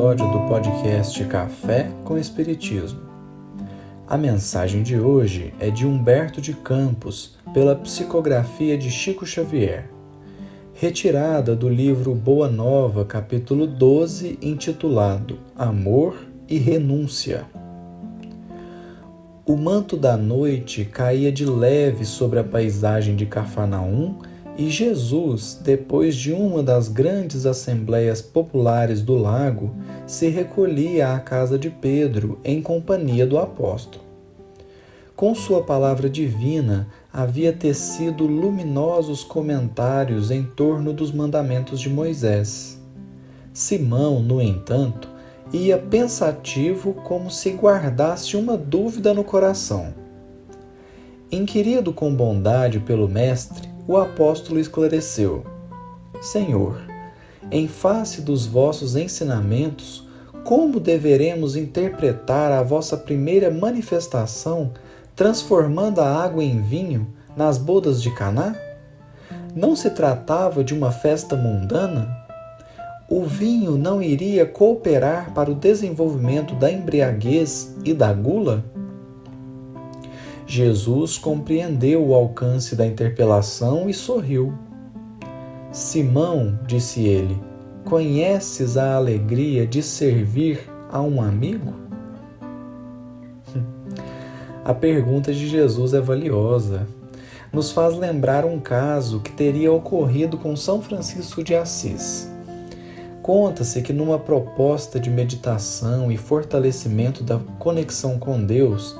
episódio do podcast Café com Espiritismo. A mensagem de hoje é de Humberto de Campos, pela psicografia de Chico Xavier, retirada do livro Boa Nova, capítulo 12, intitulado Amor e Renúncia. O manto da noite caía de leve sobre a paisagem de Cafarnaum e Jesus, depois de uma das grandes assembleias populares do lago, se recolhia à casa de Pedro em companhia do apóstolo. Com sua palavra divina, havia tecido luminosos comentários em torno dos mandamentos de Moisés. Simão, no entanto, ia pensativo como se guardasse uma dúvida no coração. Inquirido com bondade pelo Mestre, o apóstolo esclareceu: Senhor, em face dos vossos ensinamentos, como deveremos interpretar a vossa primeira manifestação, transformando a água em vinho nas bodas de Caná? Não se tratava de uma festa mundana? O vinho não iria cooperar para o desenvolvimento da embriaguez e da gula? Jesus compreendeu o alcance da interpelação e sorriu. Simão, disse ele, conheces a alegria de servir a um amigo? A pergunta de Jesus é valiosa. Nos faz lembrar um caso que teria ocorrido com São Francisco de Assis. Conta-se que, numa proposta de meditação e fortalecimento da conexão com Deus,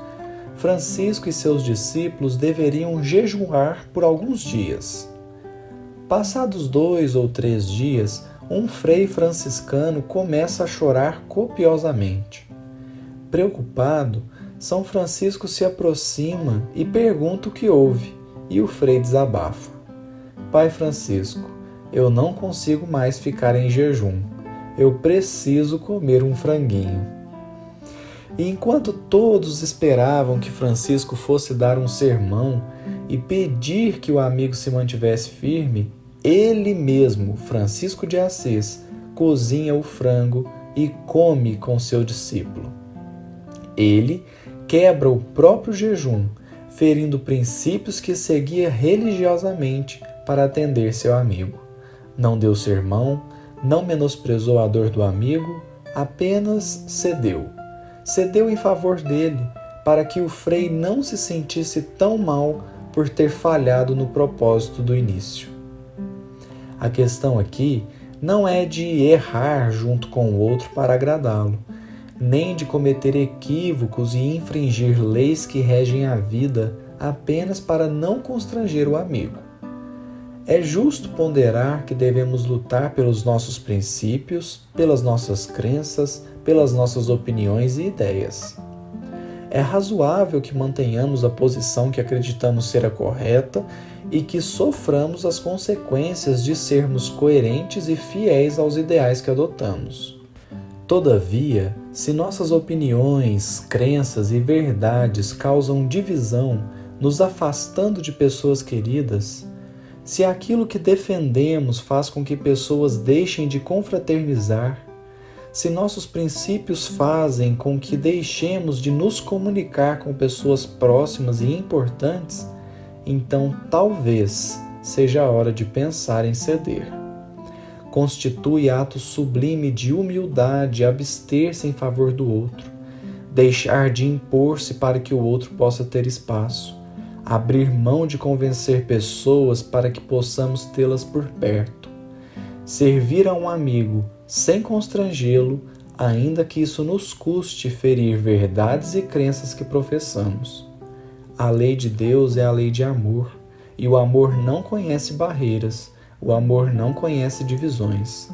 Francisco e seus discípulos deveriam jejuar por alguns dias. Passados dois ou três dias, um frei franciscano começa a chorar copiosamente. Preocupado, São Francisco se aproxima e pergunta o que houve, e o frei desabafa: Pai Francisco, eu não consigo mais ficar em jejum. Eu preciso comer um franguinho. E enquanto todos esperavam que Francisco fosse dar um sermão e pedir que o amigo se mantivesse firme, ele mesmo, Francisco de Assis, cozinha o frango e come com seu discípulo. Ele quebra o próprio jejum, ferindo princípios que seguia religiosamente para atender seu amigo. Não deu sermão, não menosprezou a dor do amigo, apenas cedeu cedeu em favor dele, para que o frei não se sentisse tão mal por ter falhado no propósito do início. A questão aqui não é de errar junto com o outro para agradá-lo, nem de cometer equívocos e infringir leis que regem a vida apenas para não constranger o amigo. É justo ponderar que devemos lutar pelos nossos princípios, pelas nossas crenças, pelas nossas opiniões e ideias. É razoável que mantenhamos a posição que acreditamos ser a correta e que soframos as consequências de sermos coerentes e fiéis aos ideais que adotamos. Todavia, se nossas opiniões, crenças e verdades causam divisão, nos afastando de pessoas queridas, se aquilo que defendemos faz com que pessoas deixem de confraternizar, se nossos princípios fazem com que deixemos de nos comunicar com pessoas próximas e importantes, então talvez seja a hora de pensar em ceder. Constitui ato sublime de humildade abster-se em favor do outro, deixar de impor-se para que o outro possa ter espaço, abrir mão de convencer pessoas para que possamos tê-las por perto, servir a um amigo sem constrangê-lo, ainda que isso nos custe ferir verdades e crenças que professamos. A lei de Deus é a lei de amor, e o amor não conhece barreiras, o amor não conhece divisões.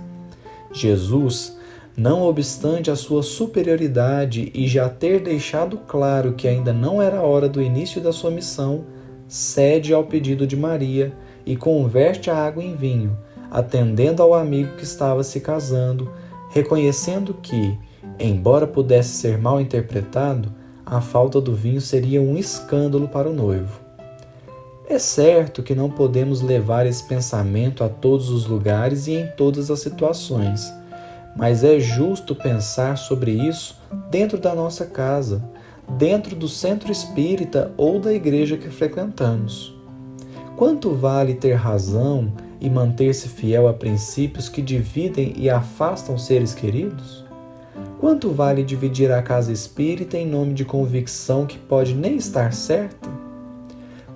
Jesus, não obstante a sua superioridade e já ter deixado claro que ainda não era a hora do início da sua missão, cede ao pedido de Maria e converte a água em vinho, atendendo ao amigo que estava se casando, reconhecendo que, embora pudesse ser mal interpretado, a falta do vinho seria um escândalo para o noivo. É certo que não podemos levar esse pensamento a todos os lugares e em todas as situações, mas é justo pensar sobre isso dentro da nossa casa, dentro do centro espírita ou da igreja que frequentamos. Quanto vale ter razão e manter-se fiel a princípios que dividem e afastam seres queridos? Quanto vale dividir a casa espírita em nome de convicção que pode nem estar certa?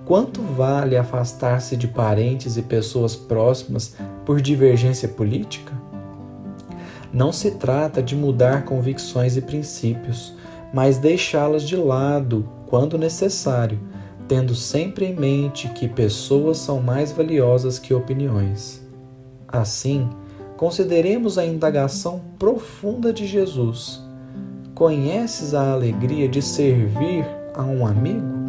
Quanto vale afastar-se de parentes e pessoas próximas por divergência política? Não se trata de mudar convicções e princípios, mas deixá-las de lado quando necessário, tendo sempre em mente que pessoas são mais valiosas que opiniões. Assim, consideremos a indagação profunda de Jesus: Conheces a alegria de servir a um amigo?